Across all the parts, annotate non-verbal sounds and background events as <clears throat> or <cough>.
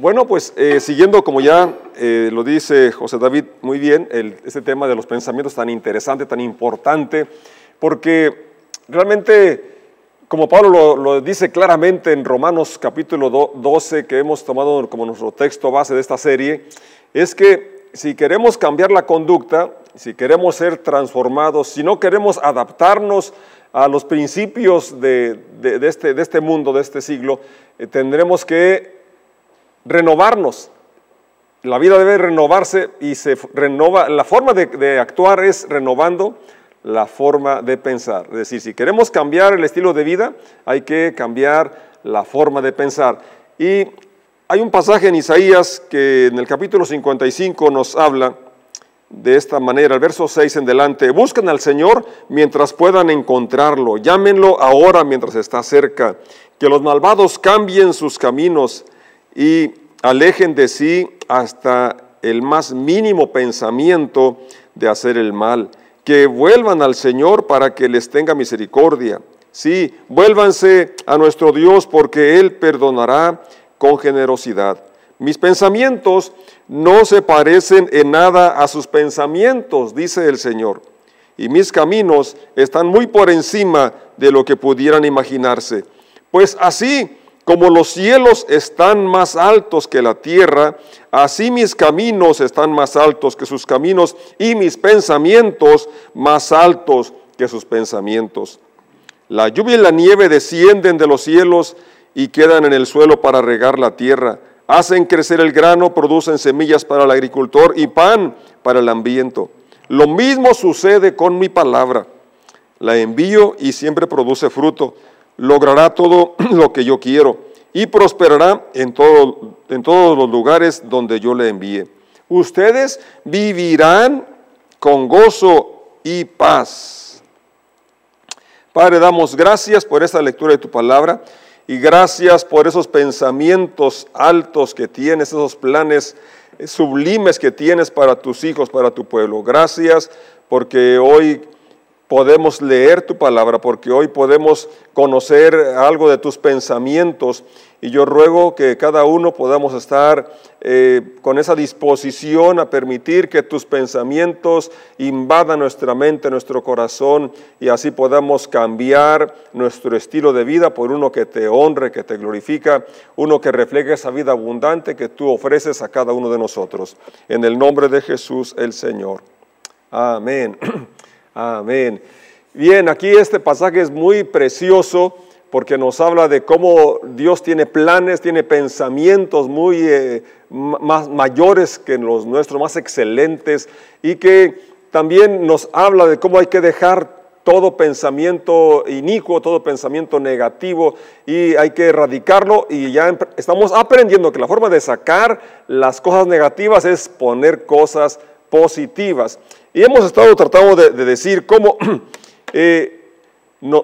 Bueno, pues eh, siguiendo como ya eh, lo dice José David muy bien, el, este tema de los pensamientos tan interesante, tan importante, porque realmente, como Pablo lo, dice claramente en Romanos capítulo 12, que hemos tomado como nuestro texto base de esta serie, es que si queremos cambiar la conducta, si queremos ser transformados, si no queremos adaptarnos a los principios de, este, este, mundo, de este siglo, eh, tendremos que renovarnos. La vida debe renovarse y se renova. La forma de, actuar es renovando la forma de pensar. Es decir, si queremos cambiar el estilo de vida, hay que cambiar la forma de pensar. Y hay un pasaje en Isaías que en el capítulo 55 nos habla de esta manera, el verso 6 en delante, busquen al Señor mientras puedan encontrarlo, llámenlo ahora mientras está cerca, que los malvados cambien sus caminos y alejen de sí hasta el más mínimo pensamiento de hacer el mal, que vuelvan al Señor para que les tenga misericordia. Sí, vuélvanse a nuestro Dios porque Él perdonará con generosidad. Mis pensamientos no se parecen en nada a sus pensamientos, dice el Señor, y mis caminos están muy por encima de lo que pudieran imaginarse. Pues así como los cielos están más altos que la tierra, así mis caminos están más altos que sus caminos y mis pensamientos más altos que sus pensamientos. La lluvia y la nieve descienden de los cielos y quedan en el suelo para regar la tierra. Hacen crecer el grano, producen semillas para el agricultor y pan para el hambriento. Lo mismo sucede con mi palabra. La envío y siempre produce fruto. Logrará todo <clears throat> lo que yo quiero y prosperará en, todo, en todos los lugares donde yo le envíe. Ustedes vivirán con gozo y paz. Padre, damos gracias por esta lectura de tu palabra. Y gracias por esos pensamientos altos que tienes, esos planes sublimes que tienes para tus hijos, para tu pueblo. Gracias porque hoy podemos leer tu palabra, porque hoy podemos conocer algo de tus pensamientos y yo ruego que cada uno podamos estar eh, con esa disposición a permitir que tus pensamientos invadan nuestra mente, nuestro corazón, y así podamos cambiar nuestro estilo de vida por uno que te honre, que te glorifica, uno que refleje esa vida abundante que tú ofreces a cada uno de nosotros. En el nombre de Jesús el Señor. Amén. <clears throat> Amén. Bien, aquí este pasaje es muy precioso porque nos habla de cómo Dios tiene planes, tiene pensamientos muy eh, más mayores que los nuestros, más excelentes, y que también nos habla de cómo hay que dejar todo pensamiento inicuo, todo pensamiento negativo, y hay que erradicarlo, y ya estamos aprendiendo que la forma de sacar las cosas negativas es poner cosas positivas. Y hemos estado tratando de, decir cómo... <clears throat> Eh,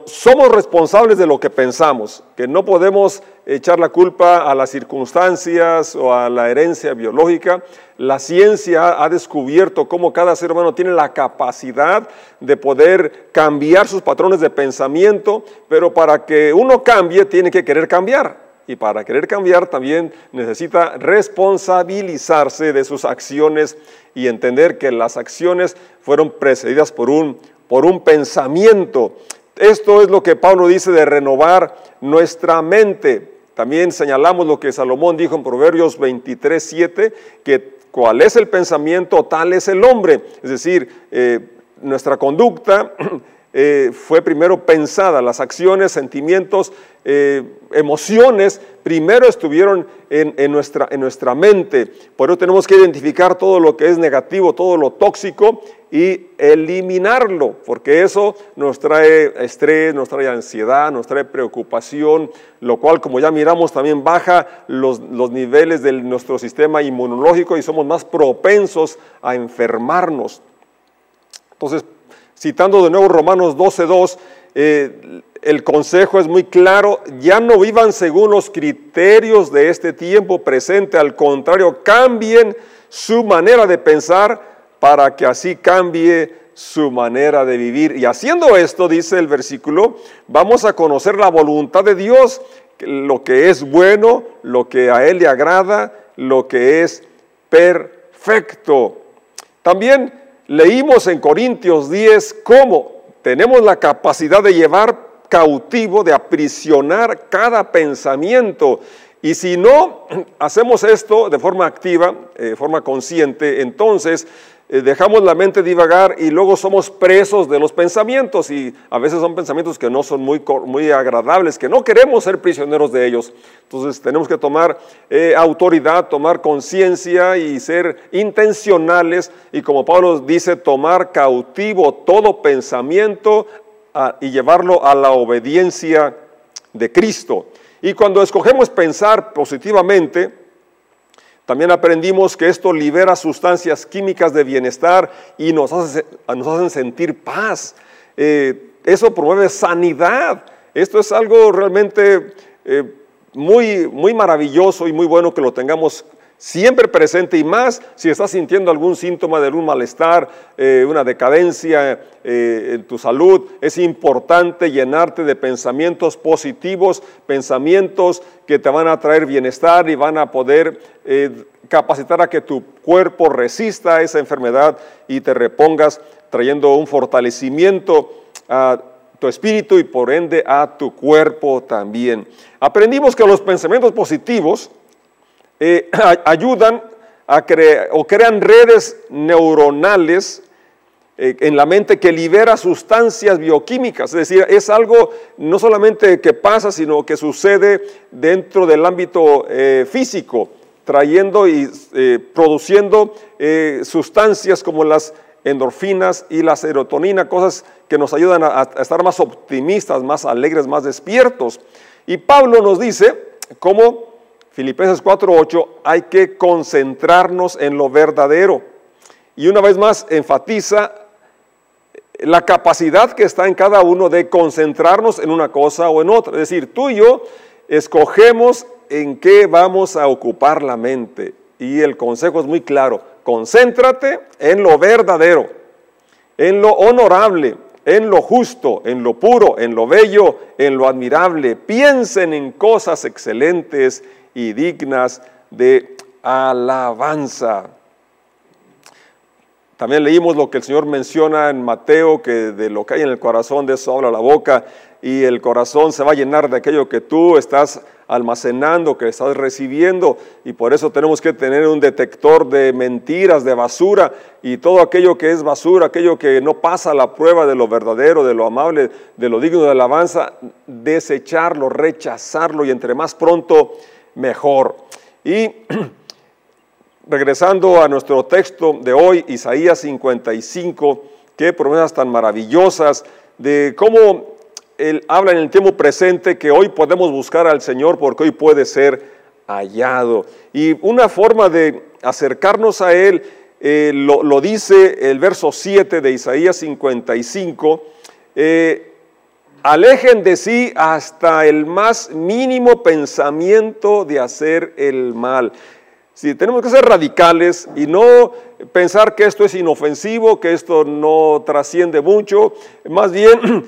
somos responsables de lo que pensamos, que no podemos echar la culpa a las circunstancias o a la herencia biológica. La ciencia ha descubierto cómo cada ser humano tiene la capacidad de poder cambiar sus patrones de pensamiento, pero para que uno cambie tiene que querer cambiar. Y para querer cambiar también necesita responsabilizarse de sus acciones y entender que las acciones fueron precedidas por un, por un pensamiento. Esto es lo que Pablo dice de renovar nuestra mente. También señalamos lo que Salomón dijo en Proverbios 23, 7, que cuál es el pensamiento, tal es el hombre. Es decir, eh, nuestra conducta <clears throat> eh, fue primero pensada, las acciones, sentimientos, eh, emociones, primero estuvieron en, nuestra, en nuestra mente. Por eso tenemos que identificar todo lo que es negativo, todo lo tóxico y eliminarlo, porque eso nos trae estrés, nos trae ansiedad, nos trae preocupación, lo cual, como ya miramos, también baja los, los niveles de nuestro sistema inmunológico y somos más propensos a enfermarnos. Entonces, citando de nuevo Romanos 12.2, eh, el consejo es muy claro, ya no vivan según los criterios de este tiempo presente, al contrario, cambien su manera de pensar para que así cambie su manera de vivir. Y haciendo esto, dice el versículo, vamos a conocer la voluntad de Dios, lo que es bueno, lo que a Él le agrada lo que es perfecto. También leímos en Corintios 10 cómo tenemos la capacidad de llevar cautivo, de aprisionar cada pensamiento. Y si no hacemos esto de forma activa, de forma consciente, entonces eh, dejamos la mente divagar y luego somos presos de los pensamientos y a veces son pensamientos que no son muy, muy agradables, que no queremos ser prisioneros de ellos. Entonces tenemos que tomar eh, autoridad, tomar conciencia y ser intencionales y como Pablo dice, tomar cautivo todo pensamiento ah, y llevarlo a la obediencia de Cristo. Y cuando escogemos pensar positivamente, también aprendimos que esto libera sustancias químicas de bienestar y nos, hace, nos hacen sentir paz. Eh, eso promueve sanidad. Esto es algo realmente eh, muy, muy maravilloso y muy bueno que lo tengamos siempre presente y más si estás sintiendo algún síntoma de algún malestar, eh, una decadencia en tu salud, es importante llenarte de pensamientos positivos, pensamientos que te van a traer bienestar y van a poder capacitar a que tu cuerpo resista esa enfermedad y te repongas trayendo un fortalecimiento a tu espíritu y por ende a tu cuerpo también. Aprendimos que los pensamientos positivos eh, <clears throat> ayudan a crear o crean redes neuronales eh, en la mente que libera sustancias bioquímicas. Es decir, es algo no solamente que pasa, sino que sucede dentro del ámbito eh, físico trayendo y produciendo sustancias como las endorfinas y la serotonina, cosas que nos ayudan a, estar más optimistas, más alegres, más despiertos. Y Pablo nos dice como Filipenses 4:8 hay que concentrarnos en lo verdadero. Y una vez más enfatiza la capacidad que está en cada uno de concentrarnos en una cosa o en otra. Es decir, tú y yo escogemos en qué vamos a ocupar la mente. Y el consejo es muy claro, concéntrate en lo verdadero, en lo honorable, en lo justo, en lo puro, en lo bello, en lo admirable. Piensen en cosas excelentes y dignas de alabanza. También leímos lo que el Señor menciona en Mateo, que de lo que hay en el corazón de eso habla la boca y el corazón se va a llenar de aquello que tú estás almacenando, que estás recibiendo y por eso tenemos que tener un detector de mentiras, de basura y todo aquello que es basura, aquello que no pasa la prueba de lo verdadero, de lo amable, de lo digno de alabanza, desecharlo, rechazarlo y entre más pronto mejor. Y <clears throat> regresando a nuestro texto de hoy, Isaías 55, qué promesas tan maravillosas de cómo él habla en el tiempo presente que hoy podemos buscar al Señor porque hoy puede ser hallado. Y una forma de acercarnos a Él eh, lo, dice el verso 7 de Isaías 55. Eh, alejen de sí hasta el más mínimo pensamiento de hacer el mal. Si tenemos que ser radicales y no pensar que esto es inofensivo, que esto no trasciende mucho, más bien,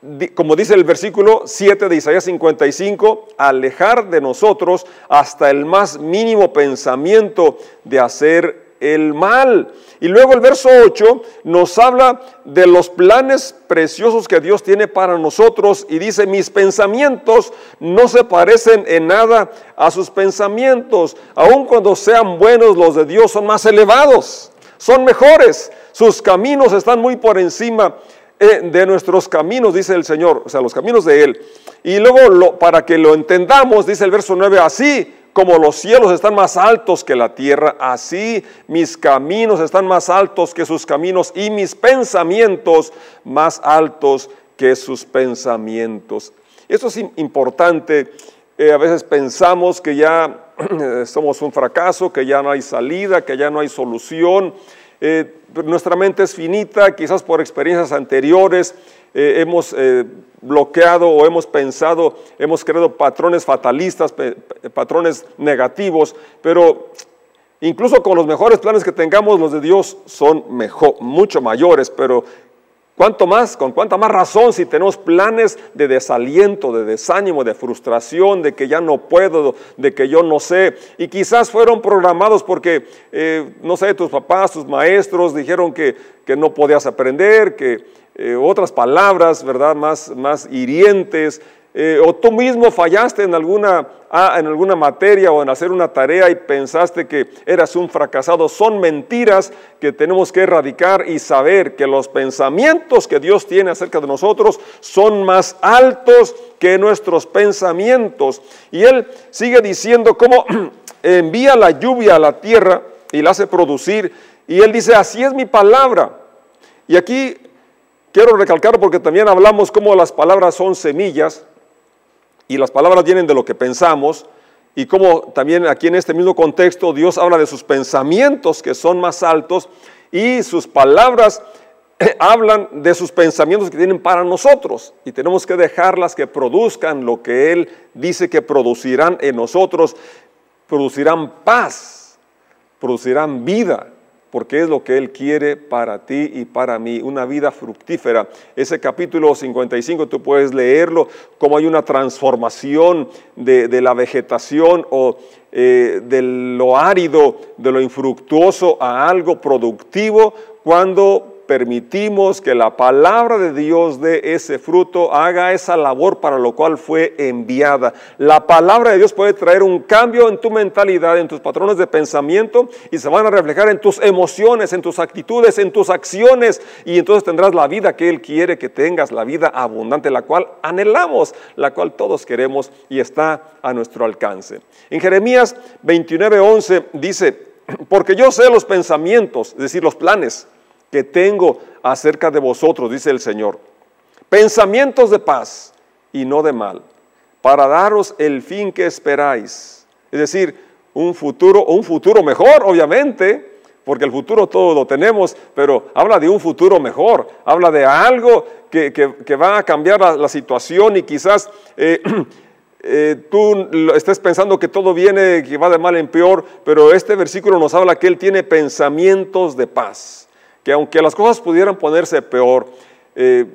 <clears throat> como dice el versículo 7 de Isaías 55, alejar de nosotros hasta el más mínimo pensamiento de hacer el mal. Y luego el verso 8 nos habla de los planes preciosos que Dios tiene para nosotros y dice, mis pensamientos no se parecen en nada a sus pensamientos, aun cuando sean buenos los de Dios son más elevados, son mejores, sus caminos están muy por encima eh, de nuestros caminos, dice el Señor, o sea, los caminos de Él. Y luego, para que lo entendamos, dice el verso 9, así como los cielos están más altos que la tierra, así mis caminos están más altos que sus caminos y mis pensamientos más altos que sus pensamientos. Esto es importante. Eh, a veces pensamos que ya <clears throat> somos un fracaso, que ya no hay salida, que ya no hay solución. Eh, nuestra mente es finita, quizás por experiencias anteriores eh, hemos eh, bloqueado o hemos pensado, hemos creado patrones fatalistas, patrones negativos, pero incluso con los mejores planes que tengamos, los de Dios son mejor, mucho mayores, pero ¿Cuánto más? ¿Con cuánta más razón si tenemos planes de desaliento, de desánimo, de frustración, de que ya no puedo, de que yo no sé? Y quizás fueron programados porque, eh, no sé, tus papás, tus maestros dijeron que, que no podías aprender, que eh, otras palabras, ¿verdad? Más, más hirientes, eh, o tú mismo fallaste en alguna, ah, en alguna materia o en hacer una tarea y pensaste que eras un fracasado, son mentiras que tenemos que erradicar y saber que los pensamientos que Dios tiene acerca de nosotros son más altos que nuestros pensamientos. Y Él sigue diciendo cómo <clears throat> envía la lluvia a la tierra y la hace producir. Y Él dice, así es mi palabra. Y aquí quiero recalcar porque también hablamos cómo las palabras son semillas y las palabras vienen de lo que pensamos, y como también aquí en este mismo contexto Dios habla de sus pensamientos que son más altos y sus palabras <clears throat> hablan de sus pensamientos que tienen para nosotros y tenemos que dejarlas que produzcan lo que Él dice que producirán en nosotros, producirán paz, producirán vida, porque es lo que Él quiere para ti y para mí, una vida fructífera. Ese capítulo 55 tú puedes leerlo, como hay una transformación de, la vegetación o eh, de lo árido, de lo infructuoso a algo productivo, cuando permitimos que la palabra de Dios dé ese fruto, haga esa labor para lo cual fue enviada. La palabra de Dios puede traer un cambio en tu mentalidad, en tus patrones de pensamiento y se van a reflejar en tus emociones, en tus actitudes, en tus acciones y entonces tendrás la vida que Él quiere que tengas, la vida abundante, la cual anhelamos, la cual todos queremos y está a nuestro alcance. En Jeremías 29:11 dice, porque yo sé los pensamientos, es decir, los planes que tengo acerca de vosotros, dice el Señor. Pensamientos de paz y no de mal, para daros el fin que esperáis. Es decir, un futuro, un futuro mejor, obviamente, porque el futuro todo lo tenemos, pero habla de un futuro mejor, habla de algo que, va a cambiar la, situación y quizás eh, <clears throat> eh, tú estés pensando que todo viene, que va de mal en peor, pero este versículo nos habla que Él tiene pensamientos de paz que aunque las cosas pudieran ponerse peor, eh,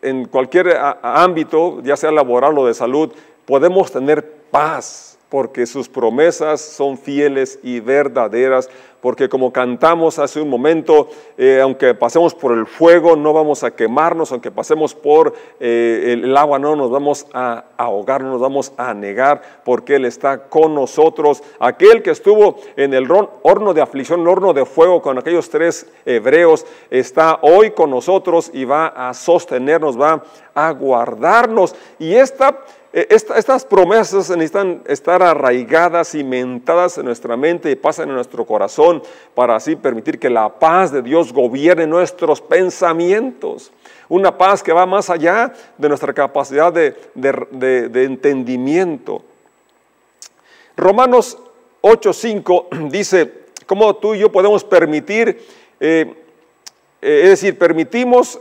en cualquier ámbito, ya sea laboral o de salud, podemos tener paz porque sus promesas son fieles y verdaderas, porque como cantamos hace un momento, eh, aunque pasemos por el fuego, no vamos a quemarnos, aunque pasemos por eh, el agua, no nos vamos a ahogar, no nos vamos a negar, porque Él está con nosotros. Aquel que estuvo en el horno de aflicción, el horno de fuego con aquellos tres hebreos, está hoy con nosotros y va a sostenernos, va a guardarnos. Y esta eh, estas promesas necesitan estar arraigadas, cimentadas en nuestra mente y pasan en nuestro corazón para así permitir que la paz de Dios gobierne nuestros pensamientos. Una paz que va más allá de nuestra capacidad de, entendimiento. Romanos 8:5 dice, ¿cómo tú y yo podemos permitir, eh, eh, es decir, permitimos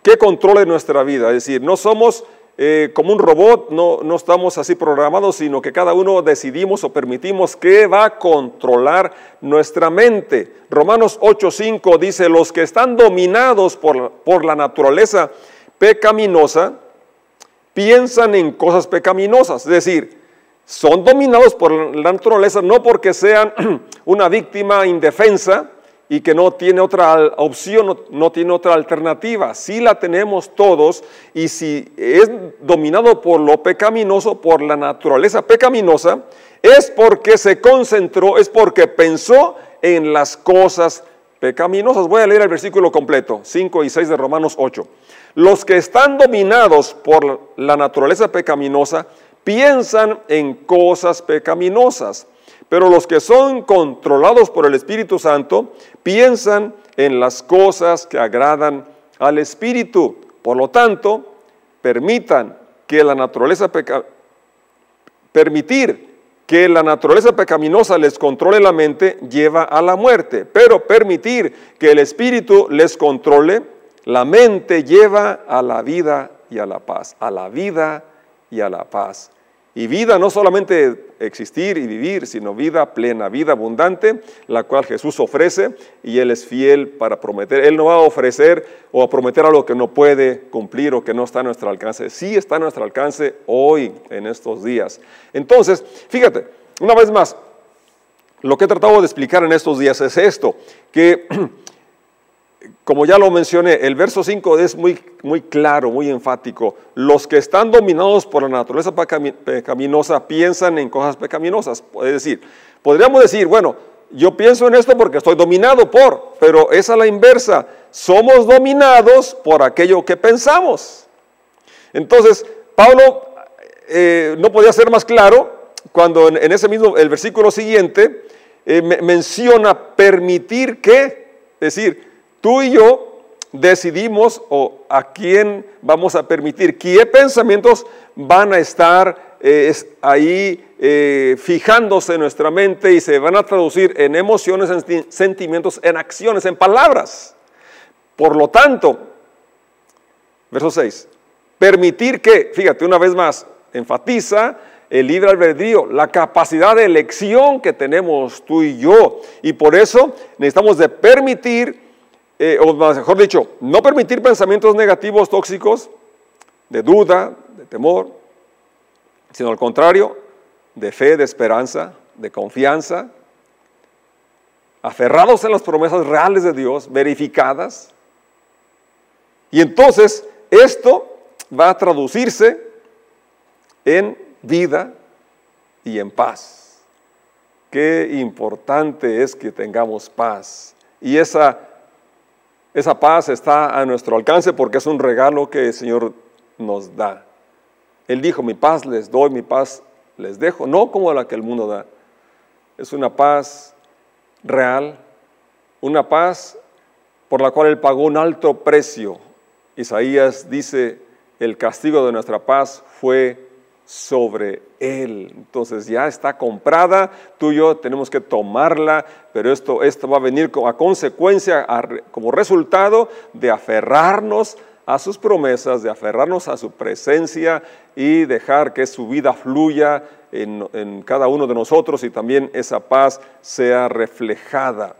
que controle nuestra vida? Es decir, no somos eh, como un robot, no, no estamos así programados, sino que cada uno decidimos o permitimos que va a controlar nuestra mente. Romanos 8:5 dice, los que están dominados por, por la naturaleza pecaminosa, piensan en cosas pecaminosas, es decir, son dominados por la naturaleza no porque sean <clears throat> una víctima indefensa, y que no tiene otra opción, no, tiene otra alternativa. Si la tenemos todos y si es dominado por lo pecaminoso, por la naturaleza pecaminosa, es porque se concentró, es porque pensó en las cosas pecaminosas. Voy a leer el versículo completo, 5 y 6 de Romanos 8. Los que están dominados por la naturaleza pecaminosa piensan en cosas pecaminosas pero los que son controlados por el Espíritu Santo piensan en las cosas que agradan al Espíritu. Por lo tanto, permitan que la naturaleza permitir que la naturaleza pecaminosa les controle la mente lleva a la muerte, pero permitir que el Espíritu les controle la mente lleva a la vida y a la paz, a la vida y a la paz. Y vida, no solamente existir y vivir, sino vida plena, vida abundante, la cual Jesús ofrece y Él es fiel para prometer. Él no va a ofrecer o a prometer algo que no puede cumplir o que no está a nuestro alcance. Sí está a nuestro alcance hoy, en estos días. Entonces, fíjate, una vez más, lo que he tratado de explicar en estos días es esto, que <clears throat> como ya lo mencioné, el verso 5 es muy, muy claro, muy enfático. Los que están dominados por la naturaleza pecaminosa piensan en cosas pecaminosas. Es decir, podríamos decir, bueno, yo pienso en esto porque estoy dominado por, pero es a la inversa. Somos dominados por aquello que pensamos. Entonces, Pablo eh, no podía ser más claro cuando en, ese mismo, el versículo siguiente, eh, menciona permitir que, es decir, tú y yo decidimos o a quién vamos a permitir, qué pensamientos van a estar eh, ahí eh, fijándose en nuestra mente y se van a traducir en emociones, en sentimientos, en acciones, en palabras. Por lo tanto, verso 6, permitir que, fíjate una vez más, enfatiza el libre albedrío, la capacidad de elección que tenemos tú y yo. Y por eso necesitamos de permitir eh, o mejor dicho, no permitir pensamientos negativos, tóxicos, de duda, de temor, sino al contrario, de fe, de esperanza, de confianza, aferrados en las promesas reales de Dios, verificadas. Y entonces esto va a traducirse en vida y en paz. Qué importante es que tengamos paz. Y esa esa paz está a nuestro alcance porque es un regalo que el Señor nos da. Él dijo, mi paz les doy, mi paz les dejo, no como la que el mundo da. Es una paz real, una paz por la cual Él pagó un alto precio. Isaías dice, el castigo de nuestra paz fue sobre él. Entonces ya está comprada, tú y yo tenemos que tomarla, pero esto, esto va a venir a consecuencia, como resultado de aferrarnos a sus promesas, de aferrarnos a su presencia y dejar que su vida fluya en, cada uno de nosotros y también esa paz sea reflejada.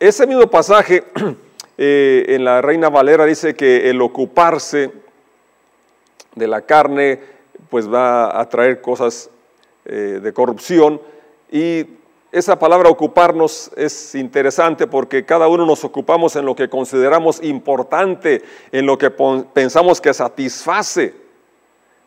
Ese mismo pasaje <clears throat> eh, en la Reina Valera dice que el ocuparse de la carne pues va a traer cosas eh, de corrupción. Y esa palabra ocuparnos es interesante porque cada uno nos ocupamos en lo que consideramos importante, en lo que pensamos que satisface.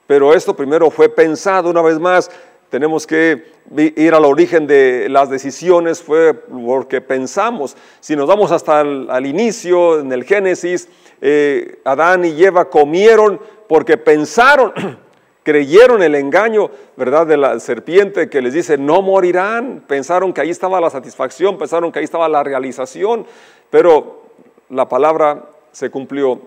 Pero esto primero fue pensado una vez más. Tenemos que ir al origen de las decisiones, fue porque pensamos. Si nos vamos hasta el al inicio, en el Génesis, eh, Adán y Eva comieron porque pensaron <clears throat> creyeron el engaño, ¿verdad?, de la serpiente que les dice, no morirán. Pensaron que ahí estaba la satisfacción, pensaron que ahí estaba la realización, pero la palabra se cumplió.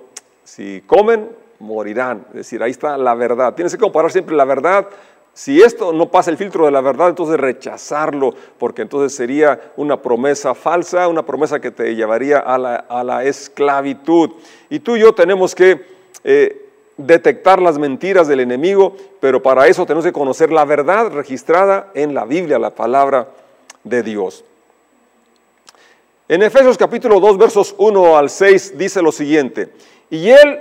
Si comen, morirán. Es decir, ahí está la verdad. Tienes que comparar siempre la verdad. Si esto no pasa el filtro de la verdad, entonces rechazarlo, porque entonces sería una promesa falsa, una promesa que te llevaría a la, esclavitud. Y tú y yo tenemos que... Eh, detectar las mentiras del enemigo, pero para eso tenemos que conocer la verdad registrada en la Biblia, la palabra de Dios. En Efesios capítulo 2, versos 1 al 6 dice lo siguiente, y Él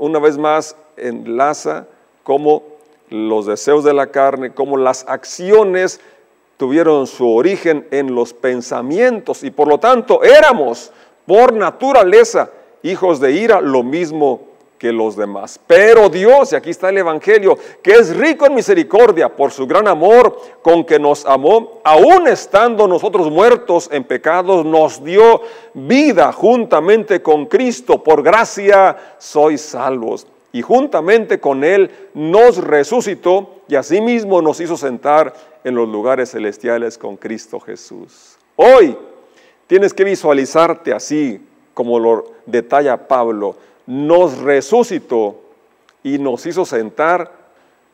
una vez más enlaza cómo los deseos de la carne, cómo las acciones tuvieron su origen en los pensamientos. Y por lo tanto éramos por naturaleza hijos de ira, lo mismo que los demás. Pero Dios, y aquí está el Evangelio, que es rico en misericordia por su gran amor con que nos amó, aun estando nosotros muertos en pecados, nos dio vida juntamente con Cristo. Por gracia sois salvos. y juntamente con Él nos resucitó y asimismo nos hizo sentar en los lugares celestiales con Cristo Jesús. Hoy tienes que visualizarte así, como lo detalla Pablo, nos resucitó y nos hizo sentar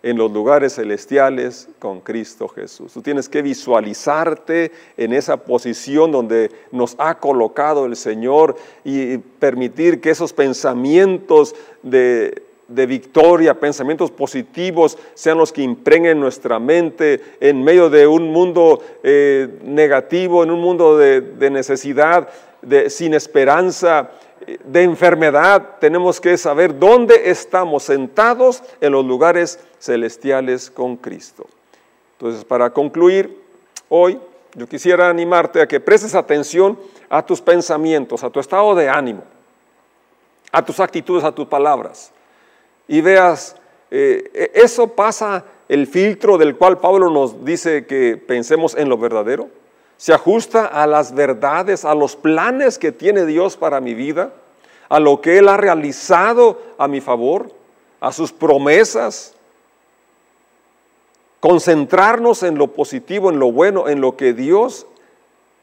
en los lugares celestiales con Cristo Jesús. Tú tienes que visualizarte en esa posición donde nos ha colocado el Señor y permitir que esos pensamientos de, victoria, pensamientos positivos, sean los que impregnen nuestra mente en medio de un mundo eh, negativo, en un mundo de, de necesidad, de, sin esperanza de enfermedad, tenemos que saber dónde estamos sentados en los lugares celestiales con Cristo. Entonces, para concluir, hoy yo quisiera animarte a que prestes atención a tus pensamientos, a tu estado de ánimo, a tus actitudes, a tus palabras, y veas, eh, e-, eso pasa el filtro del cual Pablo nos dice que pensemos en lo verdadero se ajusta a las verdades, a los planes que tiene Dios para mi vida, a lo que Él ha realizado a mi favor, a sus promesas. Concentrarnos en lo positivo, en lo bueno, en lo que Dios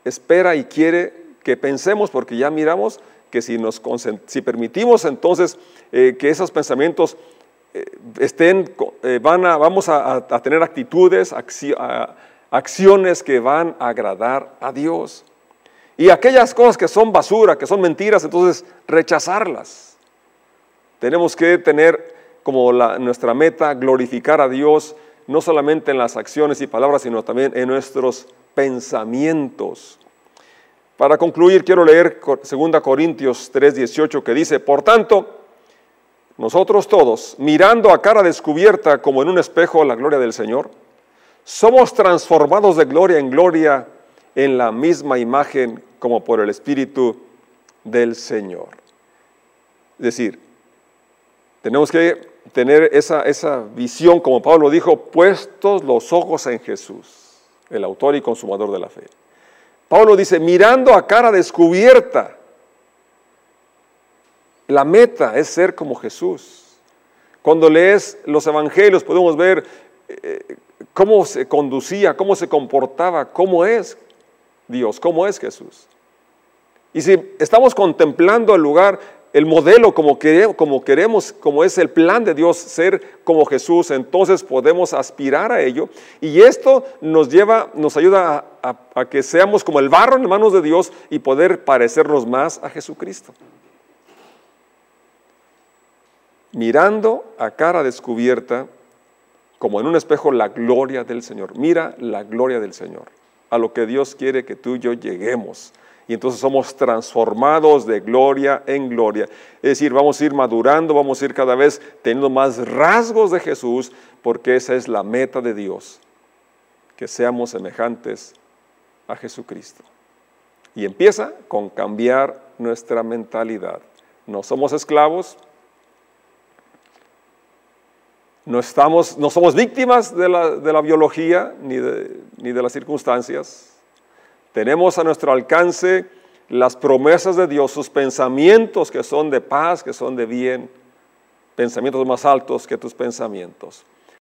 espera y quiere que pensemos, porque ya miramos que si, nos si permitimos entonces eh, que esos pensamientos eh, estén, eh, van a, vamos a, tener actitudes, acciones, acciones que van a agradar a Dios. Y aquellas cosas que son basura, que son mentiras, entonces rechazarlas. Tenemos que tener como nuestra meta glorificar a Dios, no solamente en las acciones y palabras, sino también en nuestros pensamientos. Para concluir, quiero leer 2 Corintios 3:18 que dice, por tanto, nosotros todos, mirando a cara descubierta como en un espejo la gloria del Señor, somos transformados de gloria en gloria en la misma imagen como por el Espíritu del Señor. Es decir, tenemos que tener esa, esa visión, como Pablo dijo, puestos los ojos en Jesús, el autor y consumador de la fe. Pablo dice, mirando a cara descubierta, la meta es ser como Jesús. Cuando lees los evangelios podemos ver eh, cómo se conducía, cómo se comportaba, cómo es Dios, cómo es Jesús. Y si estamos contemplando el lugar, el modelo como, queremos, como es el plan de Dios, ser como Jesús, entonces podemos aspirar a ello. Y esto nos lleva, nos ayuda a, a que seamos como el barro en manos de Dios y poder parecernos más a Jesucristo. Mirando a cara descubierta como en un espejo la gloria del Señor. Mira la gloria del Señor, a lo que Dios quiere que tú y yo lleguemos. Y entonces somos transformados de gloria en gloria. Es decir, vamos a ir madurando, vamos a ir cada vez teniendo más rasgos de Jesús, porque esa es la meta de Dios, que seamos semejantes a Jesucristo. Y empieza con cambiar nuestra mentalidad. No somos esclavos, no, estamos, no somos víctimas de la, biología ni de, ni de las circunstancias. Tenemos a nuestro alcance las promesas de Dios, sus pensamientos que son de paz, que son de bien, pensamientos más altos que tus pensamientos.